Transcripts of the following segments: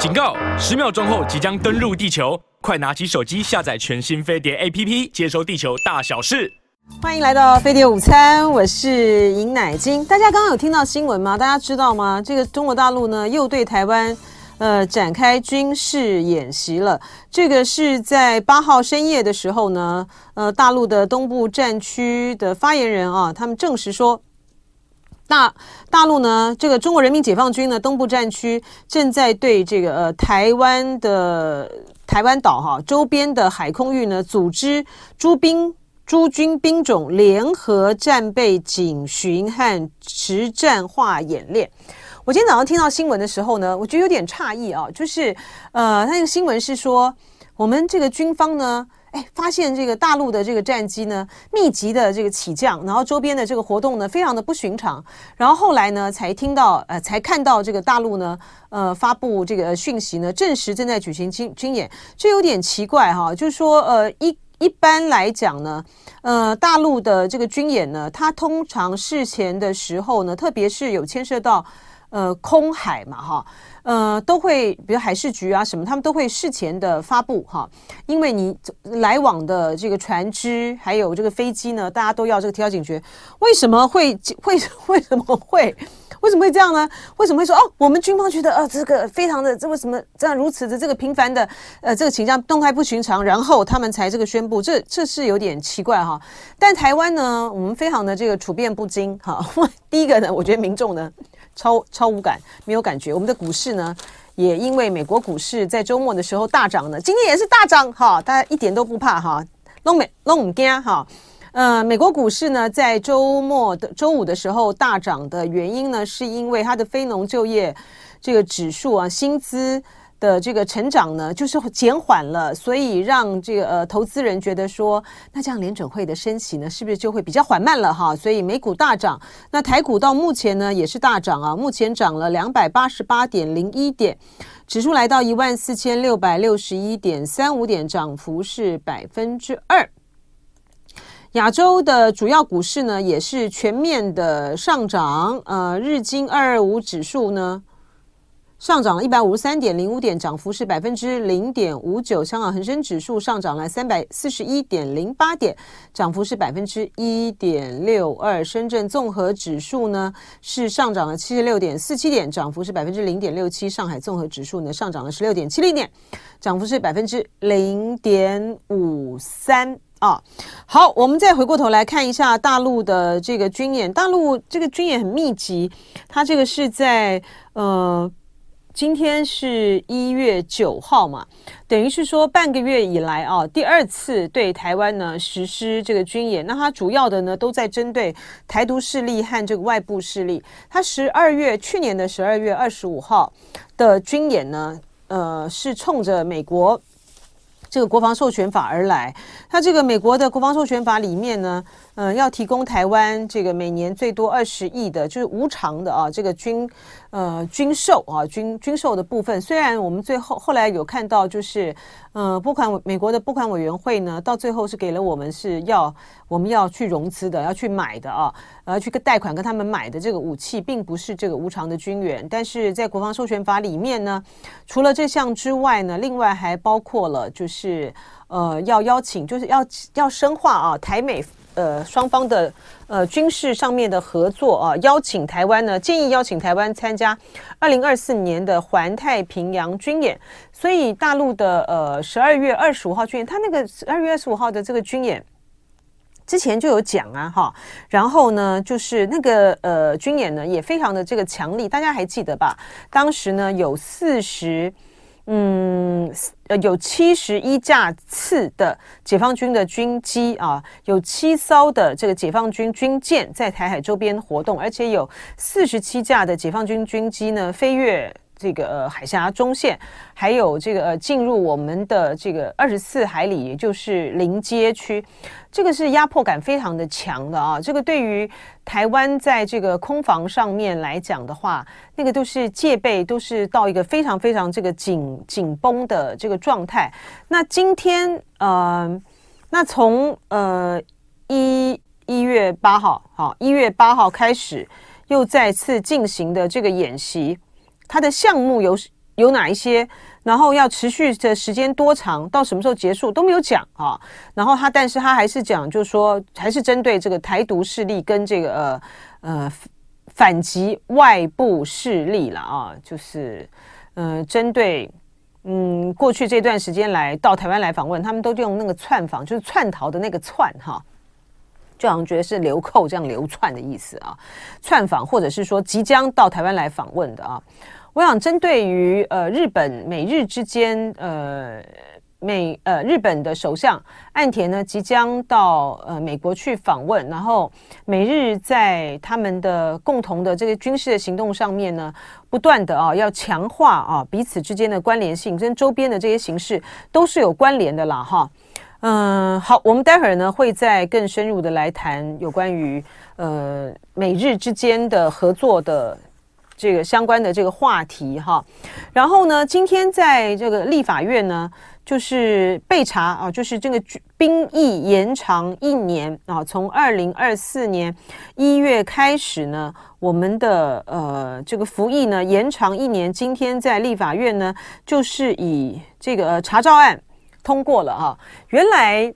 警告！十秒钟后即将登陆地球，快拿起手机下载全新飞碟 APP，接收地球大小事。欢迎来到飞碟午餐，我是尹乃菁。大家刚刚有听到新闻吗？大家知道吗？这个中国大陆呢又对台湾呃展开军事演习了。这个是在八号深夜的时候呢，呃，大陆的东部战区的发言人啊，他们证实说。大大陆呢，这个中国人民解放军呢，东部战区正在对这个呃台湾的台湾岛哈周边的海空域呢，组织诸兵诸军兵种联合战备警巡和实战化演练。我今天早上听到新闻的时候呢，我觉得有点诧异啊，就是呃，那个新闻是说我们这个军方呢。哎，发现这个大陆的这个战机呢，密集的这个起降，然后周边的这个活动呢，非常的不寻常。然后后来呢，才听到呃，才看到这个大陆呢，呃，发布这个讯息呢，证实正在举行军军演，这有点奇怪哈。就是说，呃，一一般来讲呢，呃，大陆的这个军演呢，它通常事前的时候呢，特别是有牵涉到呃空海嘛，哈。呃，都会，比如海事局啊什么，他们都会事前的发布哈，因为你来往的这个船只还有这个飞机呢，大家都要这个提高警觉。为什么会 会为什么会为什么会这样呢？为什么会说哦，我们军方觉得呃这个非常的这为什么这样如此的这个频繁的呃这个倾向动态不寻常，然后他们才这个宣布，这这是有点奇怪哈。但台湾呢，我们非常的这个处变不惊哈。第一个呢，我觉得民众呢。超超无感，没有感觉。我们的股市呢，也因为美国股市在周末的时候大涨呢，今天也是大涨哈，大家一点都不怕哈，拢没拢唔惊哈。呃，美国股市呢，在周末的周五的时候大涨的原因呢，是因为它的非农就业这个指数啊，薪资。的这个成长呢，就是减缓了，所以让这个呃投资人觉得说，那这样联准会的升息呢，是不是就会比较缓慢了哈？所以美股大涨，那台股到目前呢也是大涨啊，目前涨了两百八十八点零一点，指数来到一万四千六百六十一点三五点，涨幅是百分之二。亚洲的主要股市呢也是全面的上涨，呃，日经二二五指数呢。上涨了一百五十三点零五点，涨幅是百分之零点五九。香港恒生指数上涨了三百四十一点零八点，涨幅是百分之一点六二。深圳综合指数呢是上涨了七十六点四七点，涨幅是百分之零点六七。上海综合指数呢上涨了十六点七零点，涨幅是百分之零点五三啊。好，我们再回过头来看一下大陆的这个军演，大陆这个军演很密集，它这个是在呃。今天是一月九号嘛，等于是说半个月以来啊，第二次对台湾呢实施这个军演。那它主要的呢都在针对台独势力和这个外部势力。它十二月去年的十二月二十五号的军演呢，呃，是冲着美国这个国防授权法而来。它这个美国的国防授权法里面呢。嗯、要提供台湾这个每年最多二十亿的，就是无偿的啊，这个军呃军售啊军军售的部分。虽然我们最后后来有看到，就是呃拨款美国的拨款委员会呢，到最后是给了我们是要我们要去融资的，要去买的啊，呃去个贷款跟他们买的这个武器，并不是这个无偿的军援。但是在国防授权法里面呢，除了这项之外呢，另外还包括了就是呃要邀请，就是要要深化啊台美。呃，双方的呃军事上面的合作啊，邀请台湾呢，建议邀请台湾参加二零二四年的环太平洋军演。所以大陆的呃十二月二十五号军演，他那个十二月二十五号的这个军演之前就有讲啊，哈，然后呢，就是那个呃军演呢也非常的这个强力，大家还记得吧？当时呢有四十。嗯，呃，有七十一架次的解放军的军机啊，有七艘的这个解放军军舰在台海周边活动，而且有四十七架的解放军军机呢飞越。这个海峡中线，还有这个呃进入我们的这个二十四海里，也就是临街区，这个是压迫感非常的强的啊。这个对于台湾在这个空防上面来讲的话，那个都是戒备，都是到一个非常非常这个紧紧绷的这个状态。那今天呃，那从呃一一月八号，好，一月八号开始又再次进行的这个演习。它的项目有有哪一些？然后要持续的时间多长？到什么时候结束都没有讲啊。然后他，但是他还是讲，就是说，还是针对这个台独势力跟这个呃呃反击外部势力了啊。就是嗯，针对嗯过去这段时间来到台湾来访问，他们都用那个窜访，就是窜逃的那个窜哈，就好像觉得是流寇这样流窜的意思啊。窜访或者是说即将到台湾来访问的啊。我想针对于呃日本美日之间呃美呃日本的首相岸田呢即将到呃美国去访问，然后美日在他们的共同的这个军事的行动上面呢，不断的啊要强化啊彼此之间的关联性，跟周边的这些形势都是有关联的啦哈。嗯，好，我们待会儿呢会再更深入的来谈有关于呃美日之间的合作的。这个相关的这个话题哈，然后呢，今天在这个立法院呢，就是被查啊，就是这个兵役延长一年啊，从二零二四年一月开始呢，我们的呃这个服役呢延长一年。今天在立法院呢，就是以这个查照案通过了啊。原来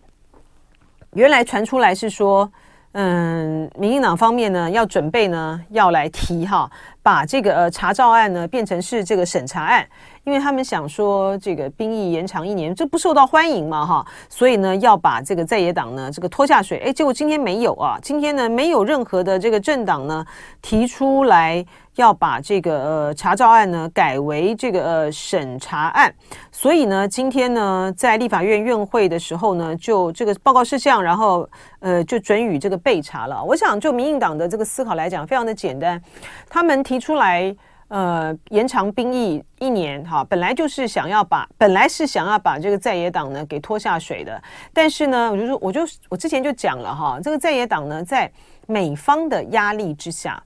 原来传出来是说。嗯，民进党方面呢，要准备呢，要来提哈，把这个呃查照案呢变成是这个审查案，因为他们想说这个兵役延长一年，这不受到欢迎嘛哈，所以呢要把这个在野党呢这个拖下水，哎，结果今天没有啊，今天呢没有任何的这个政党呢提出来。要把这个呃查照案呢改为这个呃审查案，所以呢，今天呢在立法院院会的时候呢，就这个报告事项，然后呃就准予这个备查了。我想就民进党的这个思考来讲，非常的简单，他们提出来呃延长兵役一年哈，本来就是想要把本来是想要把这个在野党呢给拖下水的，但是呢，我就说我就我之前就讲了哈，这个在野党呢在美方的压力之下。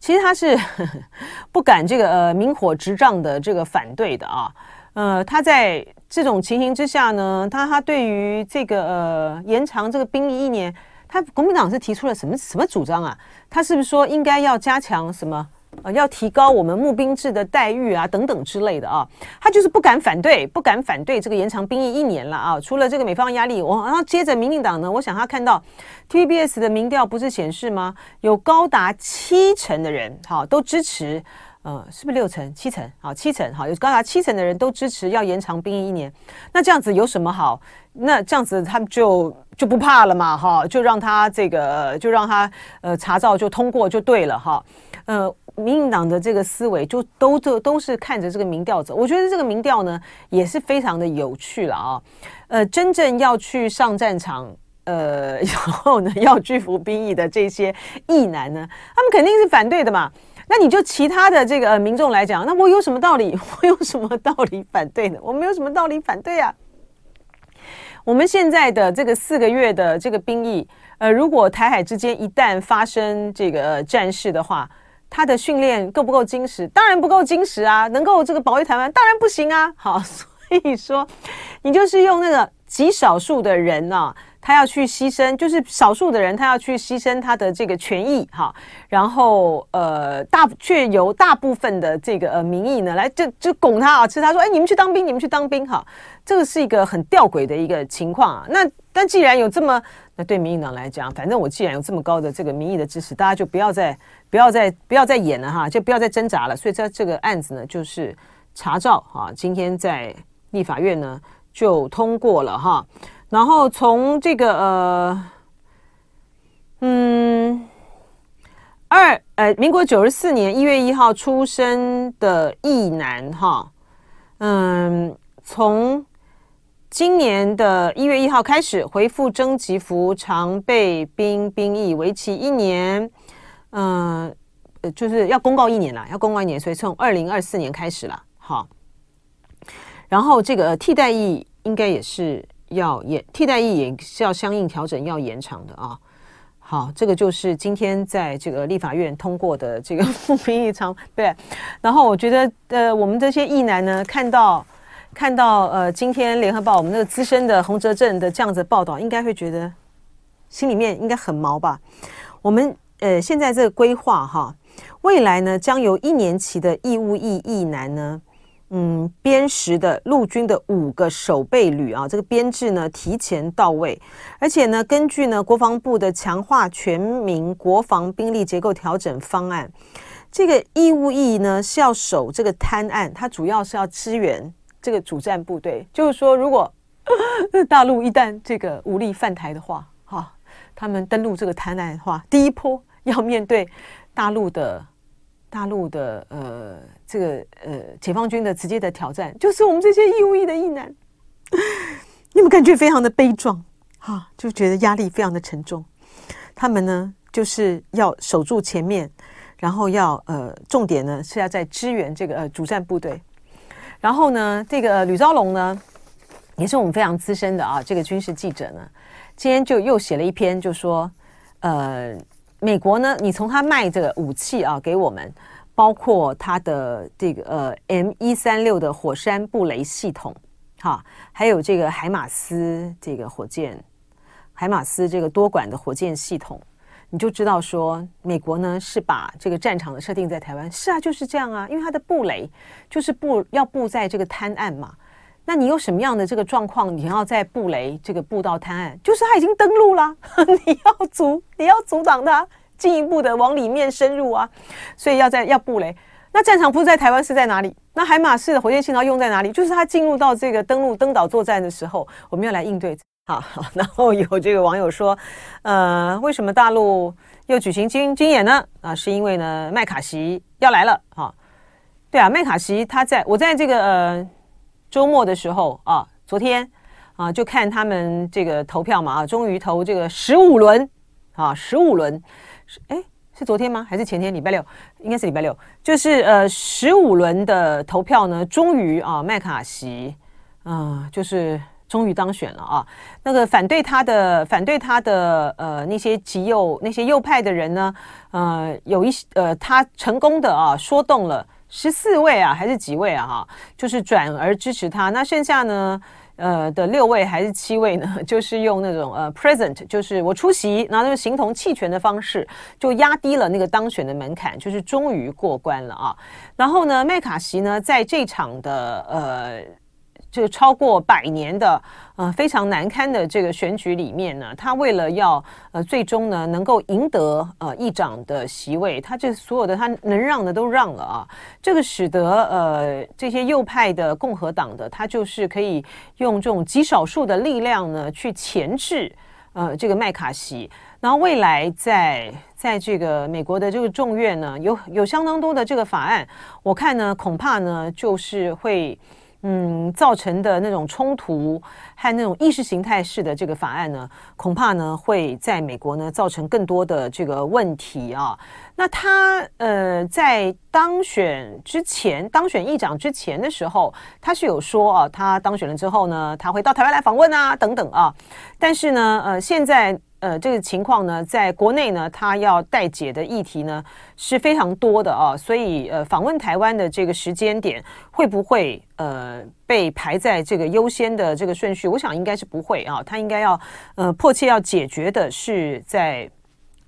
其实他是 不敢这个呃明火执仗的这个反对的啊，呃，他在这种情形之下呢，他他对于这个呃延长这个兵役一年，他国民党是提出了什么什么主张啊？他是不是说应该要加强什么？呃，要提高我们募兵制的待遇啊，等等之类的啊，他就是不敢反对，不敢反对这个延长兵役一年了啊。除了这个美方压力，我然后接着民进党呢，我想他看到 TVBS 的民调不是显示吗？有高达七成的人，好，都支持，呃，是不是六成、七成？好，七成，好，有高达七成的人都支持要延长兵役一年。那这样子有什么好？那这样子他们就就不怕了嘛，哈，就让他这个，就让他呃查照就通过就对了，哈，呃。民进党的这个思维就都都都是看着这个民调走，我觉得这个民调呢也是非常的有趣了啊。呃，真正要去上战场，呃，然后呢要去服兵役的这些役男呢，他们肯定是反对的嘛。那你就其他的这个民众来讲，那我有什么道理？我有什么道理反对呢？我没有什么道理反对啊。我们现在的这个四个月的这个兵役，呃，如果台海之间一旦发生这个战事的话，他的训练够不够精实？当然不够精实啊！能够这个保卫台湾，当然不行啊！好，所以说，你就是用那个极少数的人呢、啊，他要去牺牲，就是少数的人他要去牺牲他的这个权益哈，然后呃大却由大部分的这个呃民意呢来就就拱他啊，吃他说哎你们去当兵，你们去当兵哈，这个是一个很吊诡的一个情况啊。那但既然有这么那对民进党来讲，反正我既然有这么高的这个民意的支持，大家就不要再。不要再不要再演了哈，就不要再挣扎了。所以这这个案子呢，就是查照哈，今天在立法院呢就通过了哈。然后从这个呃嗯二呃民国九十四年一月一号出生的役男哈，嗯，从今年的一月一号开始恢复征集服常备兵兵役，为期一年。嗯，就是要公告一年了，要公告一年，所以从二零二四年开始了，好。然后这个替代役应该也是要延，替代役也是要相应调整，要延长的啊。好，这个就是今天在这个立法院通过的这个复兵役长，对。然后我觉得，呃，我们这些役男呢，看到看到呃，今天联合报我们那个资深的洪哲镇的这样子报道，应该会觉得心里面应该很毛吧？我们。呃，现在这个规划哈，未来呢，将由一年期的义务役役男呢，嗯，编实的陆军的五个守备旅啊，这个编制呢提前到位，而且呢，根据呢国防部的强化全民国防兵力结构调整方案，这个义务役呢是要守这个滩岸，它主要是要支援这个主战部队。就是说，如果 大陆一旦这个武力犯台的话，哈，他们登陆这个台南的话，第一波要面对大陆的。大陆的呃，这个呃，解放军的直接的挑战，就是我们这些义务役的义男，你们感觉非常的悲壮哈、就觉得压力非常的沉重。他们呢，就是要守住前面，然后要呃，重点呢是要在支援这个呃主战部队。然后呢，这个吕昭龙呢，也是我们非常资深的啊，这个军事记者呢，今天就又写了一篇，就说呃。美国呢，你从他卖这个武器啊给我们，包括他的这个呃 M 一三六的火山布雷系统，哈，还有这个海马斯这个火箭，海马斯这个多管的火箭系统，你就知道说，美国呢是把这个战场的设定在台湾，是啊，就是这样啊，因为它的布雷就是布要布在这个滩岸嘛。那你有什么样的这个状况？你要在布雷这个布到滩岸，就是他已经登陆了，你要阻，你要阻挡他进一步的往里面深入啊，所以要在要布雷。那战场不在台湾，是在哪里？那海马式的火箭信号用在哪里？就是他进入到这个登陆登岛作战的时候，我们要来应对。啊，然后有这个网友说，呃，为什么大陆又举行军军演呢？啊，是因为呢麦卡锡要来了。哈，对啊，麦卡锡他在我在这个呃。周末的时候啊，昨天啊，就看他们这个投票嘛啊，终于投这个十五轮啊，十五轮是哎是昨天吗？还是前天？礼拜六应该是礼拜六，就是呃十五轮的投票呢，终于啊麦卡锡啊就是终于当选了啊。那个反对他的反对他的呃那些极右那些右派的人呢，呃有一些呃他成功的啊说动了。十四位啊，还是几位啊？哈，就是转而支持他。那剩下呢，呃的六位还是七位呢？就是用那种呃 present，就是我出席，然后就形同弃权的方式，就压低了那个当选的门槛，就是终于过关了啊。然后呢，麦卡锡呢，在这场的呃。这个超过百年的呃非常难堪的这个选举里面呢，他为了要呃最终呢能够赢得呃议长的席位，他这所有的他能让的都让了啊，这个使得呃这些右派的共和党的他就是可以用这种极少数的力量呢去钳制呃这个麦卡锡，然后未来在在这个美国的这个众院呢有有相当多的这个法案，我看呢恐怕呢就是会。嗯，造成的那种冲突和那种意识形态式的这个法案呢，恐怕呢会在美国呢造成更多的这个问题啊。那他呃在当选之前，当选议长之前的时候，他是有说啊，他当选了之后呢，他会到台湾来访问啊，等等啊。但是呢，呃，现在。呃，这个情况呢，在国内呢，他要待解的议题呢是非常多的啊，所以呃，访问台湾的这个时间点会不会呃被排在这个优先的这个顺序？我想应该是不会啊，他应该要呃迫切要解决的是在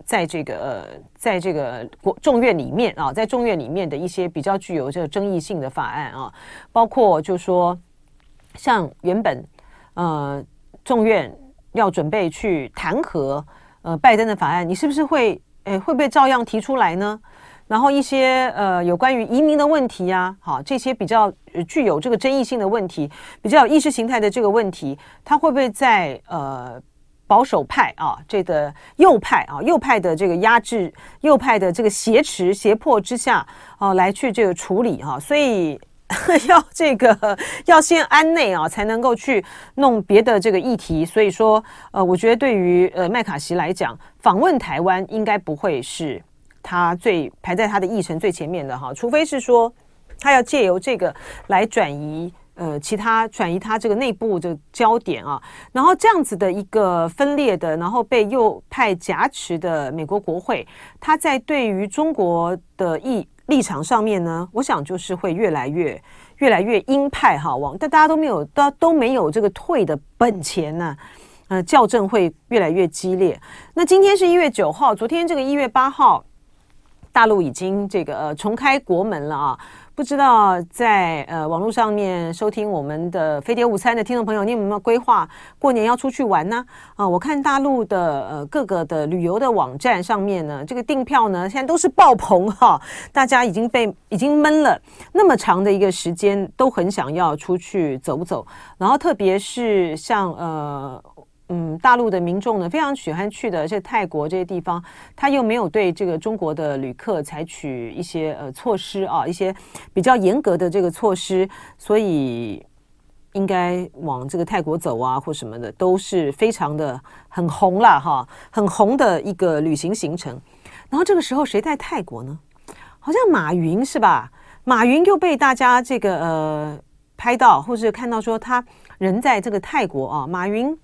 在这个呃在这个国众院里面啊，在众院里面的一些比较具有这个争议性的法案啊，包括就说像原本呃众院。要准备去弹劾呃拜登的法案，你是不是会诶会不会照样提出来呢？然后一些呃有关于移民的问题呀，好这些比较具有这个争议性的问题，比较意识形态的这个问题，它会不会在呃保守派啊这个右派啊右派的这个压制、右派的这个挟持、胁迫之下啊来去这个处理哈？所以。要这个要先安内啊，才能够去弄别的这个议题。所以说，呃，我觉得对于呃麦卡锡来讲，访问台湾应该不会是他最排在他的议程最前面的哈，除非是说他要借由这个来转移呃其他转移他这个内部的焦点啊。然后这样子的一个分裂的，然后被右派挟持的美国国会，他在对于中国的议。立场上面呢，我想就是会越来越越来越鹰派哈，往但大家都没有都都没有这个退的本钱呢，呃，校正会越来越激烈。那今天是一月九号，昨天这个一月八号大陆已经这个呃重开国门了啊。不知道在呃网络上面收听我们的飞碟午餐的听众朋友，你有没有规划过年要出去玩呢？啊，我看大陆的呃各个的旅游的网站上面呢，这个订票呢现在都是爆棚哈，大家已经被已经闷了那么长的一个时间，都很想要出去走走，然后特别是像呃。嗯，大陆的民众呢非常喜欢去的，这泰国这些地方，他又没有对这个中国的旅客采取一些呃措施啊，一些比较严格的这个措施，所以应该往这个泰国走啊，或什么的都是非常的很红了哈，很红的一个旅行行程。然后这个时候谁在泰国呢？好像马云是吧？马云又被大家这个呃拍到，或是看到说他人在这个泰国啊，马云。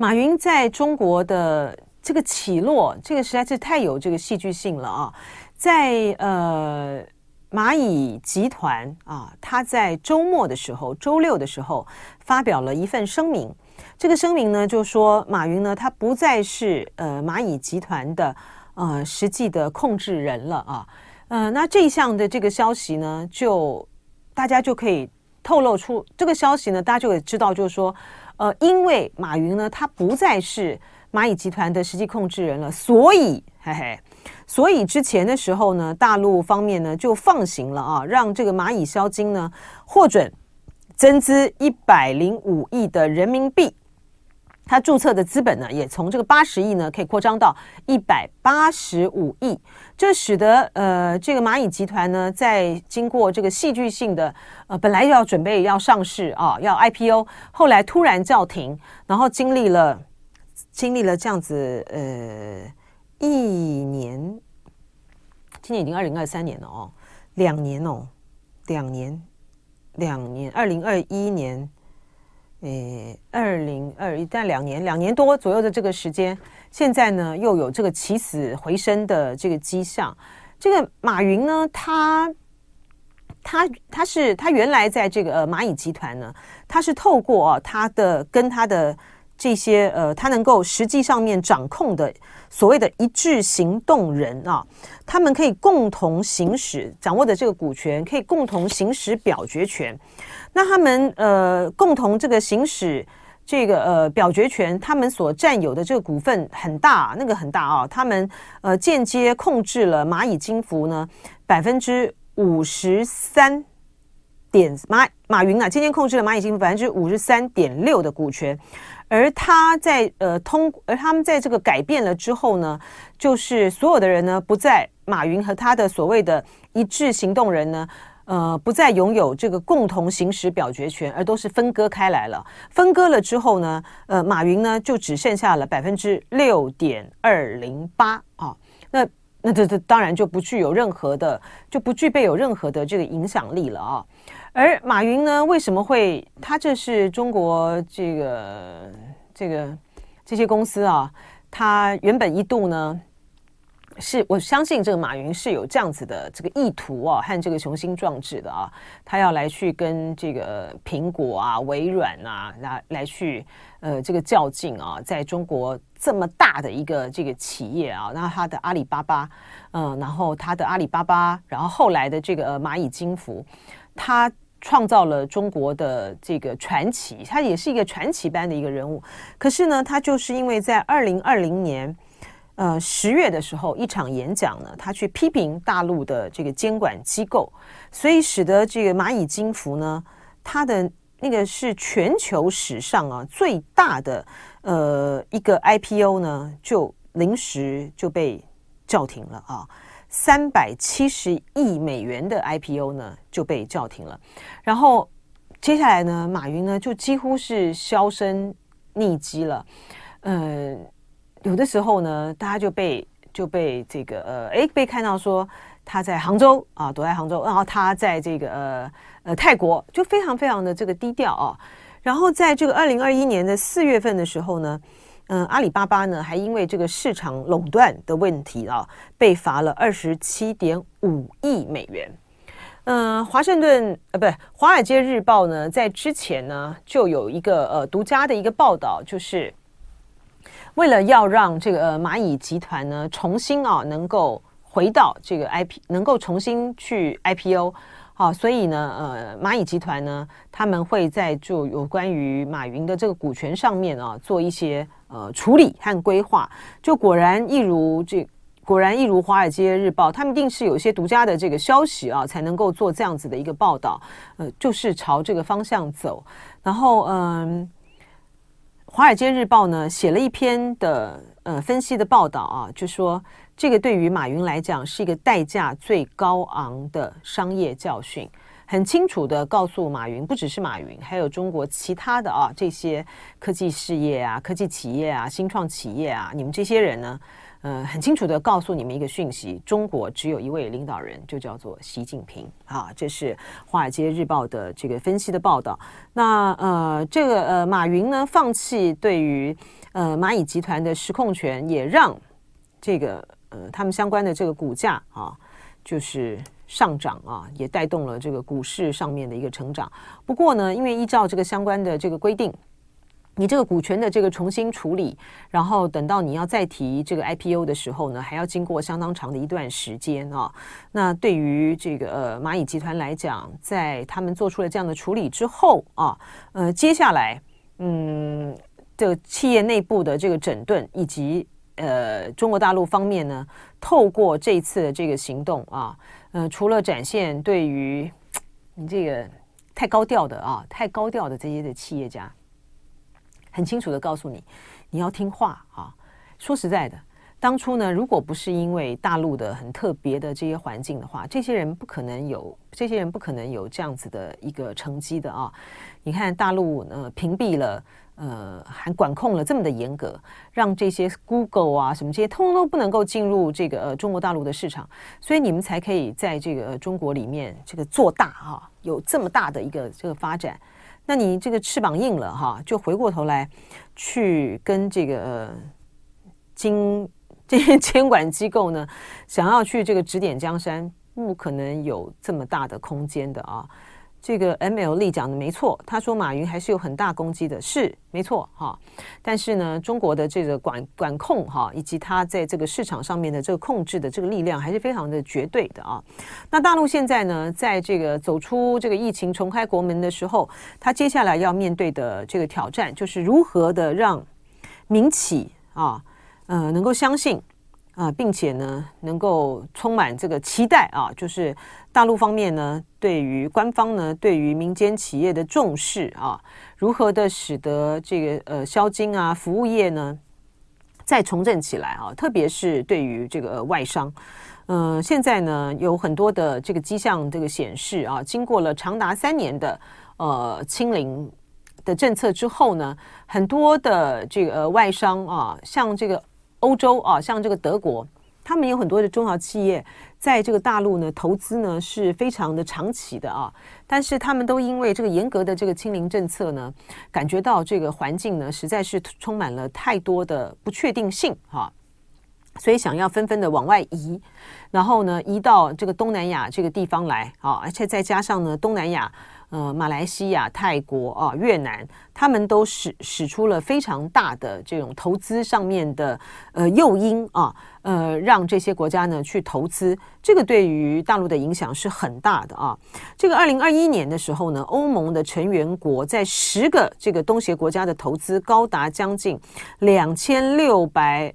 马云在中国的这个起落，这个实在是太有这个戏剧性了啊！在呃蚂蚁集团啊，他在周末的时候，周六的时候发表了一份声明。这个声明呢，就说马云呢，他不再是呃蚂蚁集团的呃实际的控制人了啊。呃，那这一项的这个消息呢，就大家就可以透露出这个消息呢，大家就可以知道，就是说。呃，因为马云呢，他不再是蚂蚁集团的实际控制人了，所以，嘿嘿，所以之前的时候呢，大陆方面呢就放行了啊，让这个蚂蚁消金呢获准增资一百零五亿的人民币。他注册的资本呢，也从这个八十亿呢，可以扩张到一百八十五亿，这使得呃，这个蚂蚁集团呢，在经过这个戏剧性的呃，本来要准备要上市啊，要 IPO，后来突然叫停，然后经历了经历了这样子呃一年，今年已经二零二三年了哦，两年哦，两年两年，二零二一年。诶，二零二一，但两年两年多左右的这个时间，现在呢又有这个起死回生的这个迹象。这个马云呢，他他他是他原来在这个蚂蚁集团呢，他是透过啊他的跟他的这些呃，他能够实际上面掌控的所谓的一致行动人啊，他们可以共同行使掌握的这个股权，可以共同行使表决权。那他们呃共同这个行使这个呃表决权，他们所占有的这个股份很大，那个很大啊。他们呃间接控制了蚂蚁金服呢百分之五十三点马马云啊，间接控制了蚂蚁金服百分之五十三点六的股权。而他在呃通，而他们在这个改变了之后呢，就是所有的人呢不在马云和他的所谓的一致行动人呢。呃，不再拥有这个共同行使表决权，而都是分割开来了。分割了之后呢，呃，马云呢就只剩下了百分之六点二零八啊。那那这这当然就不具有任何的，就不具备有任何的这个影响力了啊。而马云呢，为什么会？他这是中国这个这个这些公司啊，他原本一度呢。是我相信这个马云是有这样子的这个意图啊，和这个雄心壮志的啊，他要来去跟这个苹果啊、微软啊来来去呃这个较劲啊，在中国这么大的一个这个企业啊，那他的阿里巴巴，嗯，然后他的阿里巴巴，然后后来的这个蚂蚁金服，他创造了中国的这个传奇，他也是一个传奇般的一个人物。可是呢，他就是因为在二零二零年。呃，十月的时候，一场演讲呢，他去批评大陆的这个监管机构，所以使得这个蚂蚁金服呢，它的那个是全球史上啊最大的呃一个 IPO 呢，就临时就被叫停了啊，三百七十亿美元的 IPO 呢就被叫停了，然后接下来呢，马云呢就几乎是销声匿迹了，嗯、呃。有的时候呢，大家就被就被这个呃，诶，被看到说他在杭州啊，躲在杭州，然后他在这个呃呃泰国，就非常非常的这个低调啊。然后在这个二零二一年的四月份的时候呢，嗯、阿里巴巴呢还因为这个市场垄断的问题啊，被罚了二十七点五亿美元。嗯、呃，华盛顿呃，不，华尔街日报呢，在之前呢就有一个呃独家的一个报道，就是。为了要让这个蚂蚁集团呢重新啊能够回到这个 IP，能够重新去 IPO。好，所以呢，呃，蚂蚁集团呢，他们会在就有关于马云的这个股权上面啊，做一些呃处理和规划。就果然一如这，果然一如《华尔街日报》，他们一定是有一些独家的这个消息啊，才能够做这样子的一个报道。呃，就是朝这个方向走。然后，嗯、《华尔街日报》呢写了一篇的呃分析的报道啊，就说。这个对于马云来讲是一个代价最高昂的商业教训，很清楚的告诉马云，不只是马云，还有中国其他的啊这些科技事业啊、科技企业啊、新创企业啊，你们这些人呢，呃，很清楚的告诉你们一个讯息：中国只有一位领导人，就叫做习近平啊。这是《华尔街日报》的这个分析的报道。那呃，这个呃，马云呢放弃对于呃蚂蚁集团的实控权，也让这个。呃，他们相关的这个股价啊，就是上涨啊，也带动了这个股市上面的一个成长。不过呢，因为依照这个相关的这个规定，你这个股权的这个重新处理，然后等到你要再提这个 IPO 的时候呢，还要经过相当长的一段时间啊。那对于这个呃蚂蚁集团来讲，在他们做出了这样的处理之后啊，呃，接下来嗯，这个企业内部的这个整顿以及。呃，中国大陆方面呢，透过这次的这个行动啊，呃，除了展现对于你这个太高调的啊，太高调的这些的企业家，很清楚的告诉你，你要听话啊。说实在的，当初呢，如果不是因为大陆的很特别的这些环境的话，这些人不可能有，这些人不可能有这样子的一个成绩的啊。你看大陆呃，屏蔽了。呃，还管控了这么的严格，让这些 Google 啊什么这些通通都不能够进入这个呃中国大陆的市场，所以你们才可以在这个中国里面这个做大哈、啊，有这么大的一个这个发展。那你这个翅膀硬了哈、就回过头来去跟这个经这些监管机构呢，想要去这个指点江山，不可能有这么大的空间的啊。这个 MLE 讲的没错，他说马云还是有很大攻击的，是没错哈。但是呢，中国的这个管管控哈，以及他在这个市场上面的这个控制的这个力量，还是非常的绝对的啊。那大陆现在呢，在这个走出这个疫情、重开国门的时候，他接下来要面对的这个挑战，就是如何的让民企啊，呃，能够相信。啊，并且呢，能够充满这个期待啊，就是大陆方面呢，对于官方呢，对于民间企业的重视啊，如何的使得这个呃消金啊，服务业呢再重振起来啊，特别是对于这个外商，嗯、现在呢有很多的这个迹象，这个显示啊，经过了长达三年的呃清零的政策之后呢，很多的这个、外商啊，像这个。欧洲啊，像这个德国，他们有很多的中小企业在这个大陆呢投资呢是非常的长期的啊，但是他们都因为这个严格的这个清零政策呢，感觉到这个环境呢实在是充满了太多的不确定性哈，所以想要纷纷的往外移，然后呢移到这个东南亚这个地方来啊，而且再加上呢东南亚。呃，马来西亚、泰国啊、越南，他们都使使出了非常大的这种投资上面的呃诱因啊，呃，让这些国家呢去投资，这个对于大陆的影响是很大的啊。这个二零二一年的时候呢，欧盟的成员国在十个这个东协国家的投资高达将近两千六百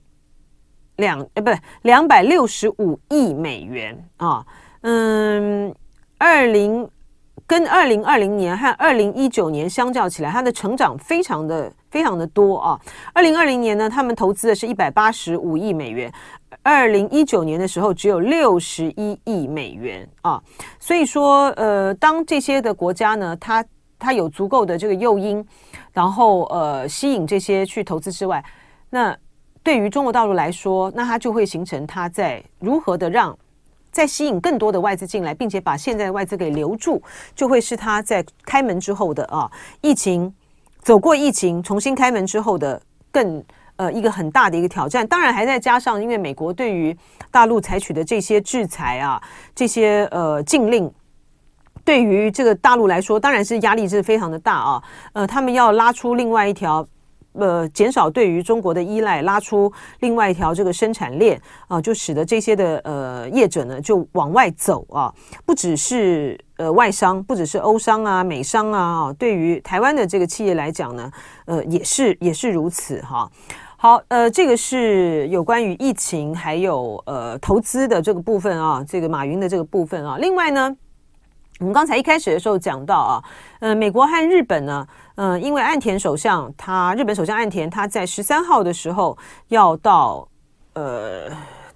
两呃，不，两百六十五亿美元啊。嗯，二零。跟二零二零年和二零一九年相较起来，它的成长非常的非常的多啊。二零二零年呢，他们投资的是一百八十五亿美元，二零一九年的时候只有六十一亿美元啊。所以说，呃，当这些的国家呢，它它有足够的这个诱因，然后呃吸引这些去投资之外，那对于中国大陆来说，那它就会形成它在如何的让。再吸引更多的外资进来，并且把现在的外资给留住，就会是他在开门之后的啊，疫情走过疫情，重新开门之后的更呃一个很大的一个挑战。当然还在加上，因为美国对于大陆采取的这些制裁啊，这些呃禁令，对于这个大陆来说，当然是压力是非常的大啊。呃，他们要拉出另外一条呃减少对于中国的依赖，拉出另外一条这个生产链啊，就使得这些的呃业者呢就往外走啊，不只是呃外商，不只是欧商啊、美商啊，对于台湾的这个企业来讲呢，呃也是也是如此哈。好，呃，这个是有关于疫情还有呃投资的这个部分啊，这个马云的这个部分啊。另外呢，我们刚才一开始的时候讲到啊，呃，美国和日本呢，呃，因为岸田首相他日本首相岸田他在十三号的时候要到呃。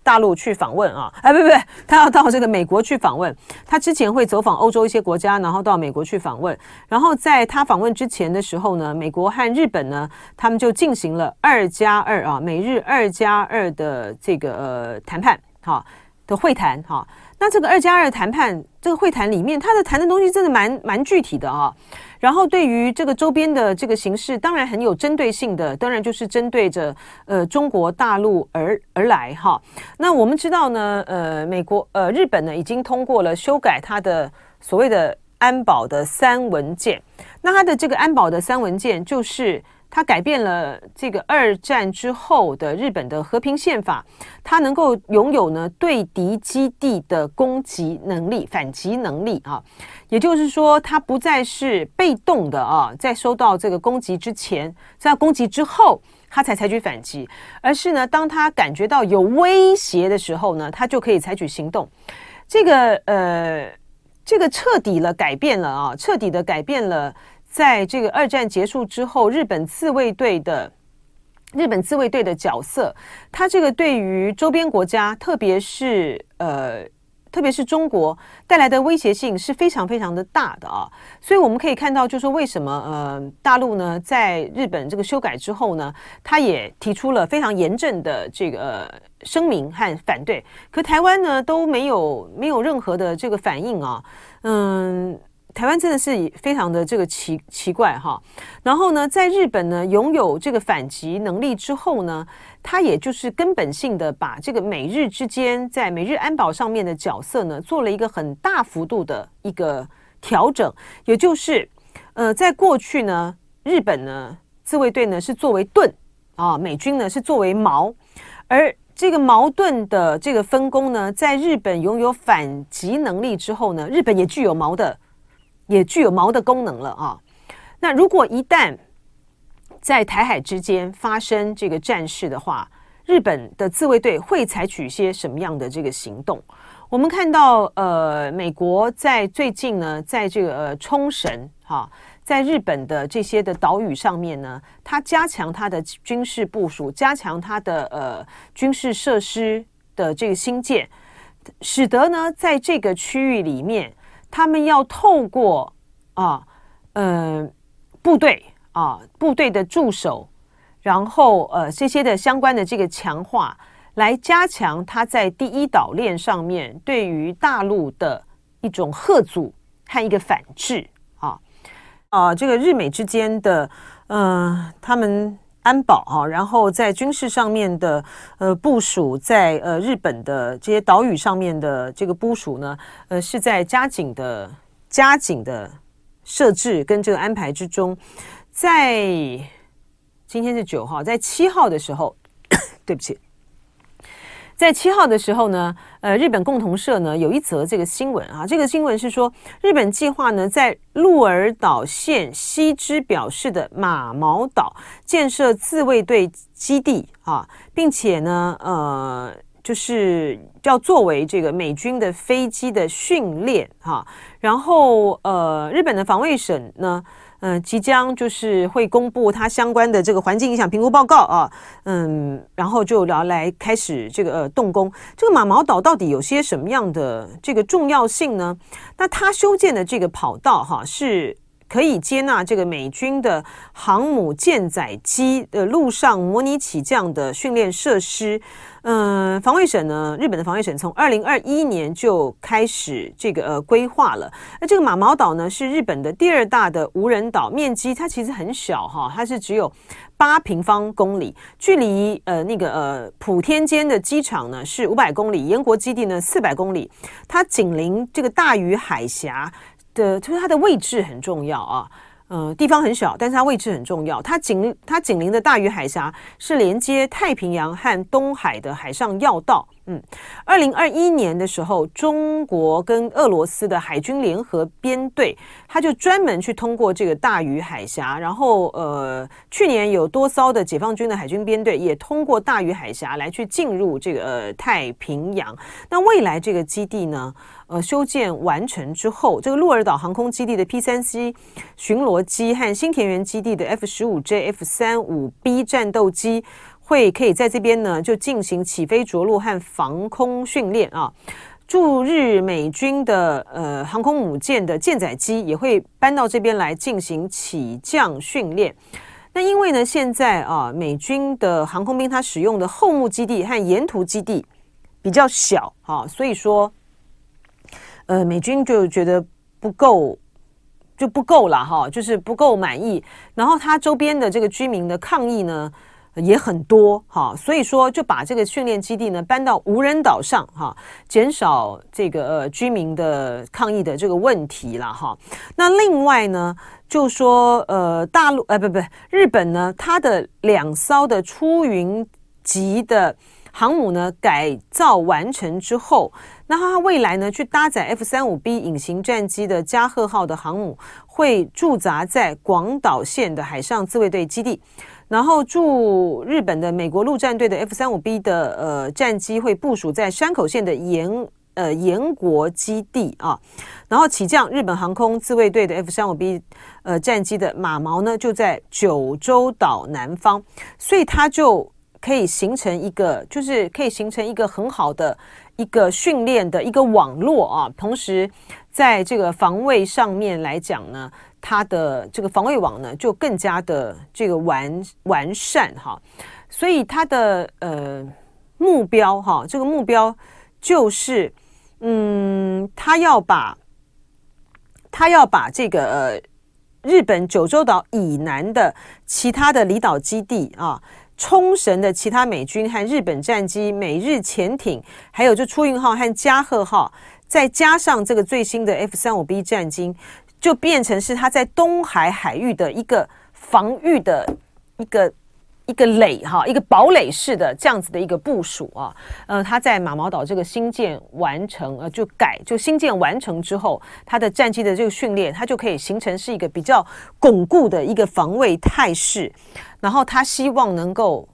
大陆去访问啊，哎，不不，他要到这个美国去访问。他之前会走访欧洲一些国家，然后到美国去访问。然后在他访问之前的时候呢，美国和日本呢，他们就进行了二加二啊，美日二加二的这个呃谈判，哈的会谈哈。那这个二加二谈判这个会谈里面，他的谈的东西真的蛮蛮具体的啊。然后对于这个周边的这个形势，当然很有针对性的，当然就是针对着呃中国大陆而而来哈。那我们知道呢，呃，美国呃日本呢已经通过了修改它的所谓的安保的三文件。那它的这个安保的三文件就是。它改变了这个二战之后的日本的和平宪法，它能够拥有呢对敌基地的攻击能力、反击能力啊，也就是说，它不再是被动的啊，在收到这个攻击之前，在攻击之后，它才采取反击，而是呢，当他感觉到有威胁的时候呢，他就可以采取行动。这个呃，这个彻底了改变了啊，彻底的改变了。在这个二战结束之后，日本自卫队的日本自卫队的角色，它这个对于周边国家，特别是呃，特别是中国带来的威胁性是非常非常的大的啊。所以我们可以看到，就是说为什么呃，大陆呢在日本这个修改之后呢，他也提出了非常严正的这个、声明和反对，可台湾呢都没有没有任何的这个反应啊，嗯。台湾真的是非常的这个奇奇怪哈，然后呢，在日本呢拥有这个反击能力之后呢，它也就是根本性的把这个美日之间在美日安保上面的角色呢做了一个很大幅度的一个调整，也就是呃，在过去呢，日本呢自卫队呢是作为盾啊，美军呢是作为矛，而这个矛盾的这个分工呢，在日本拥有反击能力之后呢，日本也具有矛的。也具有矛的功能了啊！那如果一旦在台海之间发生这个战事的话，日本的自卫队会采取一些什么样的这个行动？我们看到，呃，美国在最近呢，在这个呃冲绳哈，在日本的这些的岛屿上面呢，它加强它的军事部署，加强它的呃军事设施的这个新建，使得呢，在这个区域里面。他们要透过啊，呃，部队啊，部队的驻守，然后呃，这些的相关的这个强化，来加强他在第一岛链上面对于大陆的一种贺阻和一个反制啊啊，这个日美之间的呃，他们。安保哈，然后在军事上面的呃部署，在呃日本的这些岛屿上面的这个部署呢，呃是在加紧的加紧的设置跟这个安排之中。在今天是九号，在七号的时候，对不起。在七号的时候呢，呃，日本共同社呢有一则这个新闻啊，这个新闻是说，日本计划呢在鹿儿岛县西之表市的马毛岛建设自卫队基地啊，并且呢，呃，就是要作为这个美军的飞机的训练哈，然后呃，日本的防卫省呢。嗯、即将就是会公布它相关的这个环境影响评估报告啊，嗯，然后就聊来开始这个呃动工。这个马毛岛到底有些什么样的这个重要性呢？那它修建的这个跑道哈、是可以接纳这个美军的航母舰载机的陆上模拟起降的训练设施。嗯，防卫省呢，日本的防卫省从二零二一年就开始这个呃规划了。那这个马毛岛呢，是日本的第二大的无人岛，面积它其实很小哈，它是只有八平方公里，距离呃那个呃普天间的机场呢是五百公里，延国基地呢四百公里，它紧邻这个大隅海峡的，就是它的位置很重要啊。呃，地方很小，但是它位置很重要。它紧它紧邻的大隅海峡是连接太平洋和东海的海上要道。嗯，二零二一年的时候，中国跟俄罗斯的海军联合编队，他就专门去通过这个大隅海峡。然后，呃，去年有多艘的解放军的海军编队也通过大隅海峡来去进入这个、呃、太平洋。那未来这个基地呢？呃，修建完成之后，这个鹿儿岛航空基地的 P 三 C 巡逻机和新田园基地的 F 十五 J、F 三五 B 战斗机会可以在这边呢就进行起飞着陆和防空训练啊。驻日美军的呃航空母舰的舰载机也会搬到这边来进行起降训练。那因为呢，现在啊美军的航空兵他使用的后木基地和沿途基地比较小啊，所以说。呃，美军就觉得不够，就不够了哈，就是不够满意。然后他周边的这个居民的抗议呢也很多哈，所以说就把这个训练基地呢搬到无人岛上哈，减少这个呃居民的抗议的这个问题了哈。那另外呢，就说呃大陆呃不不日本呢，它的两艘的出云级的航母呢改造完成之后。那它未来呢，去搭载 F 三五 B 隐形战机的加贺号的航母会驻扎在广岛县的海上自卫队基地，然后驻日本的美国陆战队的 F 三五 B 的呃战机会部署在山口县的岩呃岩国基地啊，然后起降日本航空自卫队的 F 三五 B 呃战机的马毛呢就在九州岛南方，所以它就可以形成一个，就是可以形成一个很好的。一个训练的一个网络啊，同时在这个防卫上面来讲呢，它的这个防卫网呢就更加的这个完完善哈，所以它的呃目标哈，这个目标就是嗯，他要把他要把这个呃日本九州岛以南的其他的离岛基地啊。冲绳的其他美军和日本战机、美日潜艇，还有就出云号和加贺号，再加上这个最新的 F 三五 B 战机，就变成是它在东海海域的一个防御的一个一个垒哈，一个堡垒式的这样子的一个部署啊。呃，它在马毛岛这个新建完成，呃，就改就新建完成之后，它的战机的这个训练，它就可以形成是一个比较巩固的一个防卫态势。然后他希望能够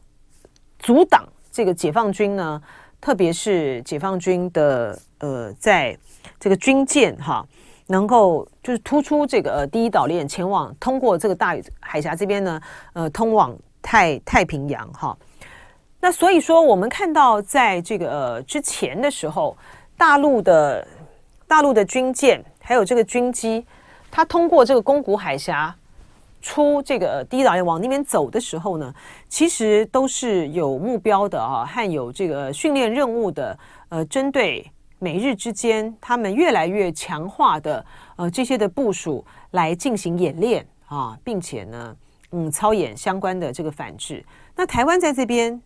阻挡这个解放军呢，特别是解放军的呃，在这个军舰哈，能够就是突出这个呃第一岛链前往通过这个大海峡这边呢，呃，通往太太平洋哈。那所以说，我们看到在这个呃之前的时候，大陆的大陆的军舰还有这个军机，它通过这个宫古海峡。出这个第一岛链往那边走的时候呢，其实都是有目标的啊，和有这个训练任务的。呃，针对美日之间他们越来越强化的呃这些的部署来进行演练啊，并且呢，嗯，操演相关的这个反制。那台湾在这边，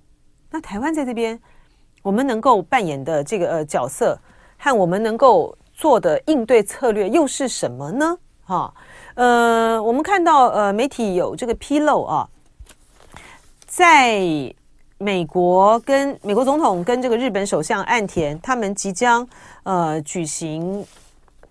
那台湾在这边，我们能够扮演的这个呃角色和我们能够做的应对策略又是什么呢？哈？呃，我们看到呃，媒体有这个披露啊，在美国跟美国总统跟这个日本首相岸田他们即将呃举行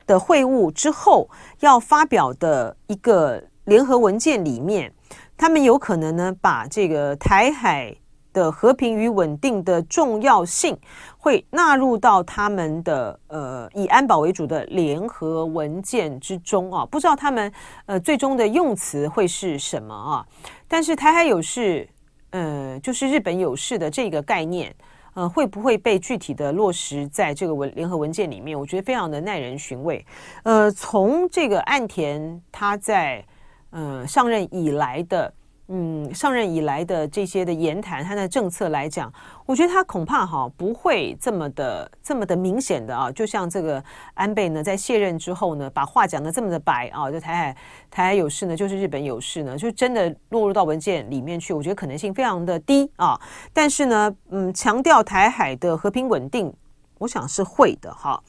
的会晤之后，要发表的一个联合文件里面，他们有可能呢把这个台海。的和平与稳定的重要性会纳入到他们的呃以安保为主的联合文件之中啊，不知道他们呃最终的用词会是什么啊？但是台海有事，呃，就是日本有事的这个概念，呃，会不会被具体的落实在这个文联合文件里面？我觉得非常的耐人寻味。呃，从这个岸田他在呃上任以来的。嗯，上任以来的这些的言谈，他的政策来讲，我觉得他恐怕哈不会这么的这么的明显的啊，就像这个安倍呢，在卸任之后呢，把话讲得这么的白啊，就台海台海有事呢，就是日本有事呢，就真的落入到文件里面去，我觉得可能性非常的低啊。但是呢，嗯，强调台海的和平稳定，我想是会的哈。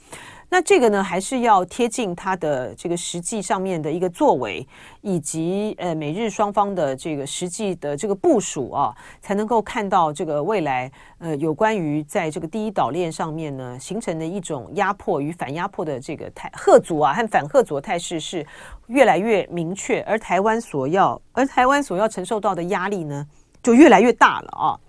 那这个呢，还是要贴近他的这个实际上面的一个作为，以及呃美日双方的这个实际的这个部署啊，才能够看到这个未来呃有关于在这个第一岛链上面呢形成的一种压迫与反压迫的这个态吓阻啊和反吓阻的态势是越来越明确，而台湾所要而台湾所要承受到的压力呢就越来越大了啊。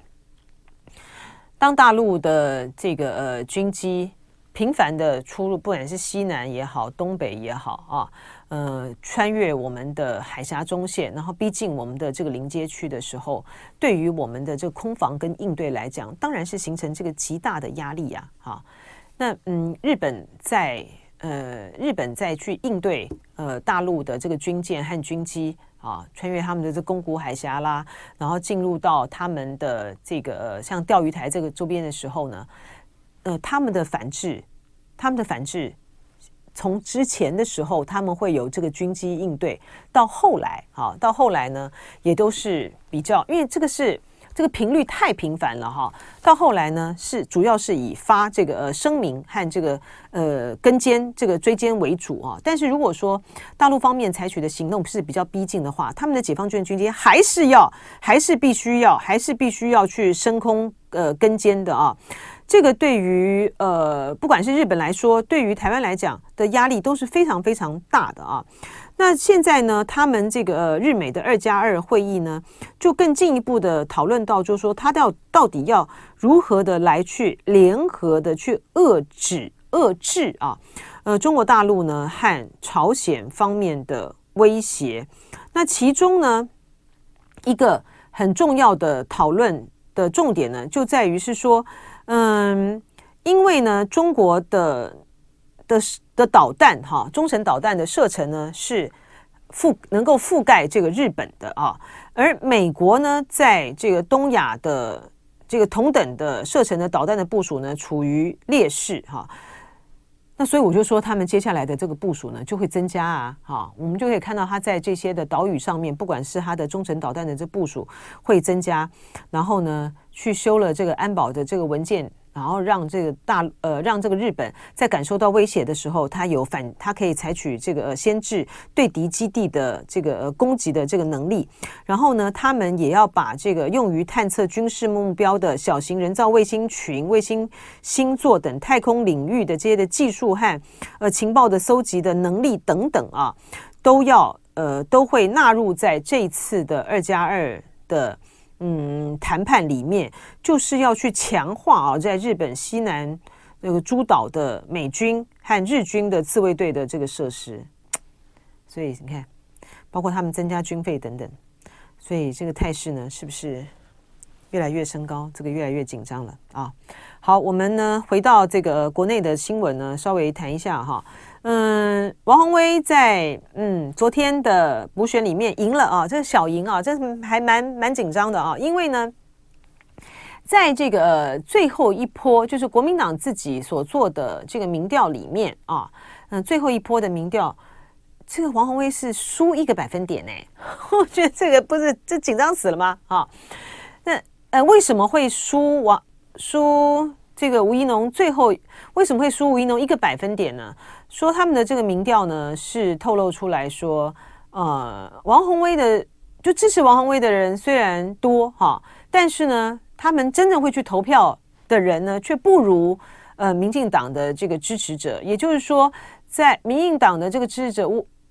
当大陆的这个呃军机。频繁的出入，不管是西南也好，东北也好啊，呃，穿越我们的海峡中线，然后逼近我们的这个临街区的时候，对于我们的这个空防跟应对来讲，当然是形成这个极大的压力呀，啊，那嗯，日本在呃，日本在去应对呃大陆的这个军舰和军机啊，穿越他们的这宫古海峡啦，然后进入到他们的这个、像钓鱼台这个周边的时候呢。呃，他们的反制，他们的反制，从之前的时候他们会有这个军机应对，到后来，哈，到后来呢，也都是比较，因为这个是这个频率太频繁了，哈。到后来呢，是主要是以发这个呃声明和这个呃跟监这个追歼为主啊。但是如果说大陆方面采取的行动是比较逼近的话，他们的解放军军机还是要，还是必须要，还是必须要去升空呃跟监的啊。这个对于呃，不管是日本来说，对于台湾来讲的压力都是非常非常大的啊。那现在呢，他们这个、日美的二加二会议呢，就更进一步的讨论到，就是说他到到底要如何的来去联合的去遏制遏制啊，呃，中国大陆呢和朝鲜方面的威胁。那其中呢，一个很重要的讨论的重点呢，就在于是说。嗯，因为呢，中国的的的导弹哈，中程导弹的射程呢是覆能够覆盖这个日本的啊，而美国呢，在这个东亚的这个同等的射程的导弹的部署呢，处于劣势哈。那所以我就说，他们接下来的这个部署呢，就会增加啊，哈，我们就可以看到他在这些的岛屿上面，不管是他的中程导弹的这部署会增加，然后呢。去修了这个安保的这个文件，然后让这个大呃让这个日本在感受到威胁的时候，它有反，它可以采取这个呃先制对敌基地的这个呃攻击的这个能力。然后呢，他们也要把这个用于探测军事目标的小型人造卫星群、卫星星座等太空领域的这些的技术和呃情报的搜集的能力等等啊，都要呃都会纳入在这一次的二加二的。嗯，谈判里面就是要去强化啊，在日本西南那个诸岛的美军和日军的自卫队的这个设施，所以你看，包括他们增加军费等等，所以这个态势呢，是不是越来越升高？这个越来越紧张了啊！好，我们呢回到这个国内的新闻呢，稍微谈一下哈。嗯，王宏威在嗯昨天的补选里面赢了啊，这是小赢啊，这还蛮蛮紧张的啊，因为呢，在这个、最后一波，就是国民党自己所做的这个民调里面啊，嗯，最后一波的民调，这个王宏威是输一个百分点呢，我觉得这个不是这紧张死了吗？啊，那呃为什么会输王输这个吴一农？最后为什么会输吴一农一个百分点呢？说他们的这个民调呢，是透露出来说，呃，王宏威的就支持王宏威的人虽然多哈，但是呢，他们真正会去投票的人呢，却不如呃民进党的这个支持者。也就是说，在民进党的这个支持者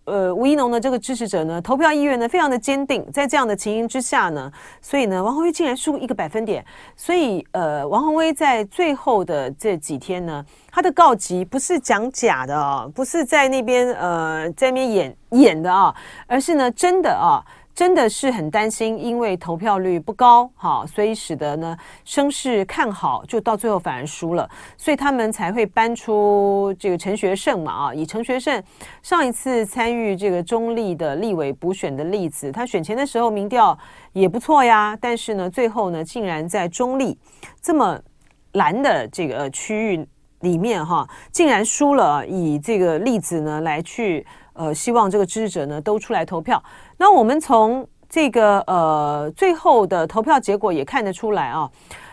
呃，吴一农的这个支持者呢，投票意愿呢非常的坚定，在这样的情形之下呢，所以呢，王宏威竟然输一个百分点，所以呃，王宏威在最后的这几天呢，他的告急不是讲假的啊，不是在那边呃在那边演演的啊，而是呢真的啊。真的是很担心，因为投票率不高，哈，所以使得呢声势看好，就到最后反而输了，所以他们才会搬出这个陈学圣嘛，啊，以陈学圣上一次参与这个中立的立委补选的例子，他选前的时候民调也不错呀，但是呢，最后呢，竟然在中立这么蓝的这个区域里面，哈，竟然输了，以这个例子呢来去。呃，希望这个支持者呢都出来投票。那我们从这个呃最后的投票结果也看得出来啊，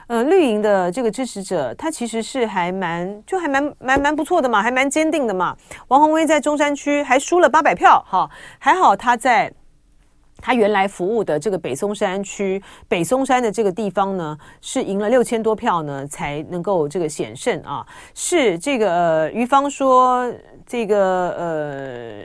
呃，绿营的这个支持者，他其实是还蛮就还蛮蛮蛮不错的嘛，还蛮坚定的嘛。王宏威在中山区还输了八百票，哈，还好他在。他原来服务的这个北松山区，北松山的这个地方呢，是赢了六千多票呢，才能够这个险胜啊。是这个，于芳说这个呃，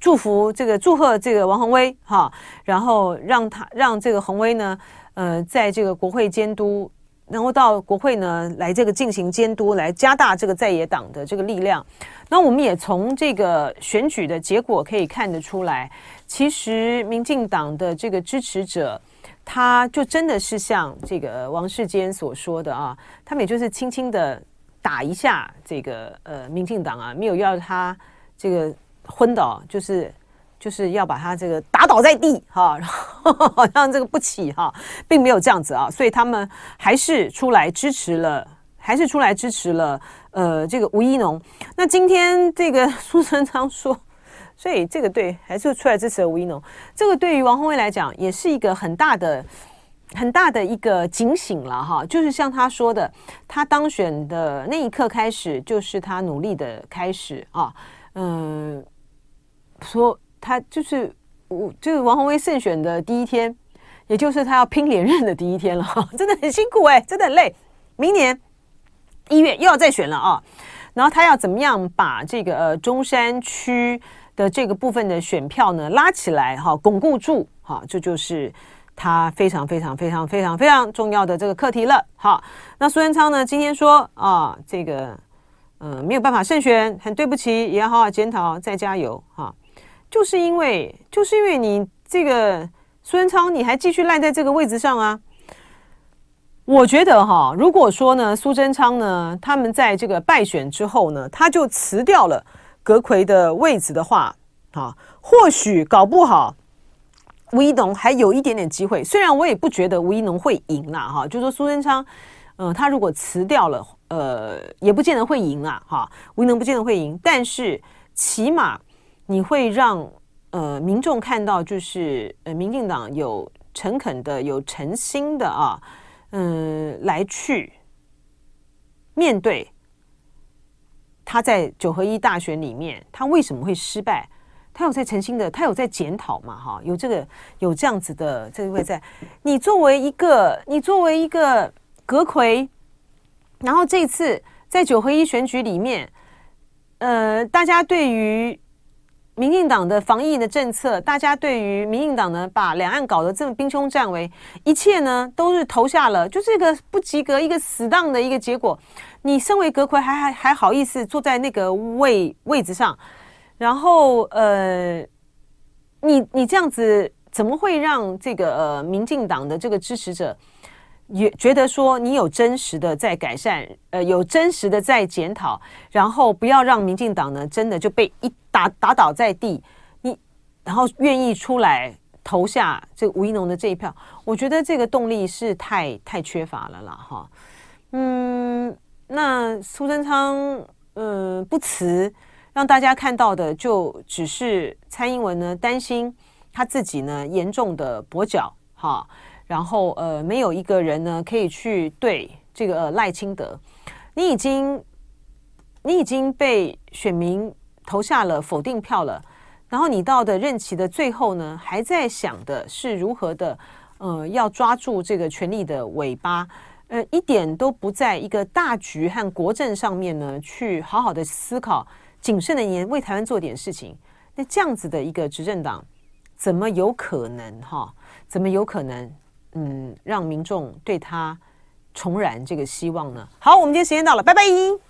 祝福这个祝贺这个王鸿薇哈，然后让他让这个鸿薇呢，呃，在这个国会监督，然后到国会呢来这个进行监督，来加大这个在野党的这个力量。那我们也从这个选举的结果可以看得出来。其实，民进党的这个支持者，他就真的是像这个王世坚所说的啊，他们也就是轻轻的打一下这个呃民进党啊，没有要他这个昏倒，就是就是要把他这个打倒在地哈，然后好像这个不起哈，并没有这样子啊，所以他们还是出来支持了，还是出来支持了呃这个吴一农。那今天这个 苏贞昌说。所以这个对还是出来支持吴一农，这个对于王鸿薇来讲也是一个很大的、很大的一个警醒了哈。就是像他说的，他当选的那一刻开始，就是他努力的开始啊。嗯，说他就是我，就是王宏威胜选的第一天，也就是他要拼连任的第一天了。真的很辛苦哎，真的很累。明年一月又要再选了啊，然后他要怎么样把这个呃中山区的这个部分的选票呢，拉起来哈，巩固住哈，这就是他非常非常非常非常非常重要的这个课题了。好，那苏贞昌呢，今天说啊，这个呃没有办法胜选，很对不起，也要好好检讨，再加油哈。就是因为就是因为你这个苏贞昌，你还继续赖在这个位置上啊。我觉得哈，如果说呢，苏贞昌呢，他们在这个败选之后呢，他就辞掉了。阁揆的位置的话，啊，或许搞不好吴怡农还有一点点机会。虽然我也不觉得吴怡农会赢啦，哈，就说苏贞昌，嗯、呃，他如果辞掉了，呃，也不见得会赢啦，哈，吴怡农不见得会赢。但是起码你会让呃民众看到，就是呃民进党有诚恳的、有诚心的啊，嗯、来去面对。他在九合一大选里面，他为什么会失败？他有在诚心的，他有在检讨嘛？哈，有这个有这样子的这位在。你作为一个，你作为一个阁揆，然后这次在九合一选举里面，呃，大家对于。民进党的防疫的政策，大家对于民进党呢，把两岸搞得这么兵凶战危，一切呢都是投下了，就是一个不及格、一个死当的一个结果。你身为阁揆，还还还好意思坐在那个位位置上，然后呃，你你这样子怎么会让这个呃民进党的这个支持者？也觉得说你有真实的在改善，呃，有真实的在检讨，然后不要让民进党呢真的就被一打打倒在地，你然后愿意出来投下这个吴一农的这一票，我觉得这个动力是太太缺乏了啦，哈，嗯，那苏贞昌嗯不辞，让大家看到的就只是蔡英文呢担心他自己呢严重的跛脚，哈。然后呃，没有一个人呢可以去对这个、赖清德，你已经你已经被选民投下了否定票了。然后你到的任期的最后呢，还在想的是如何的呃要抓住这个权力的尾巴，呃一点都不在一个大局和国政上面呢去好好的思考，谨慎的年为台湾做点事情。那这样子的一个执政党，怎么有可能哈？怎么有可能？嗯，让民众对他重燃这个希望呢？好，我们今天时间到了，拜拜。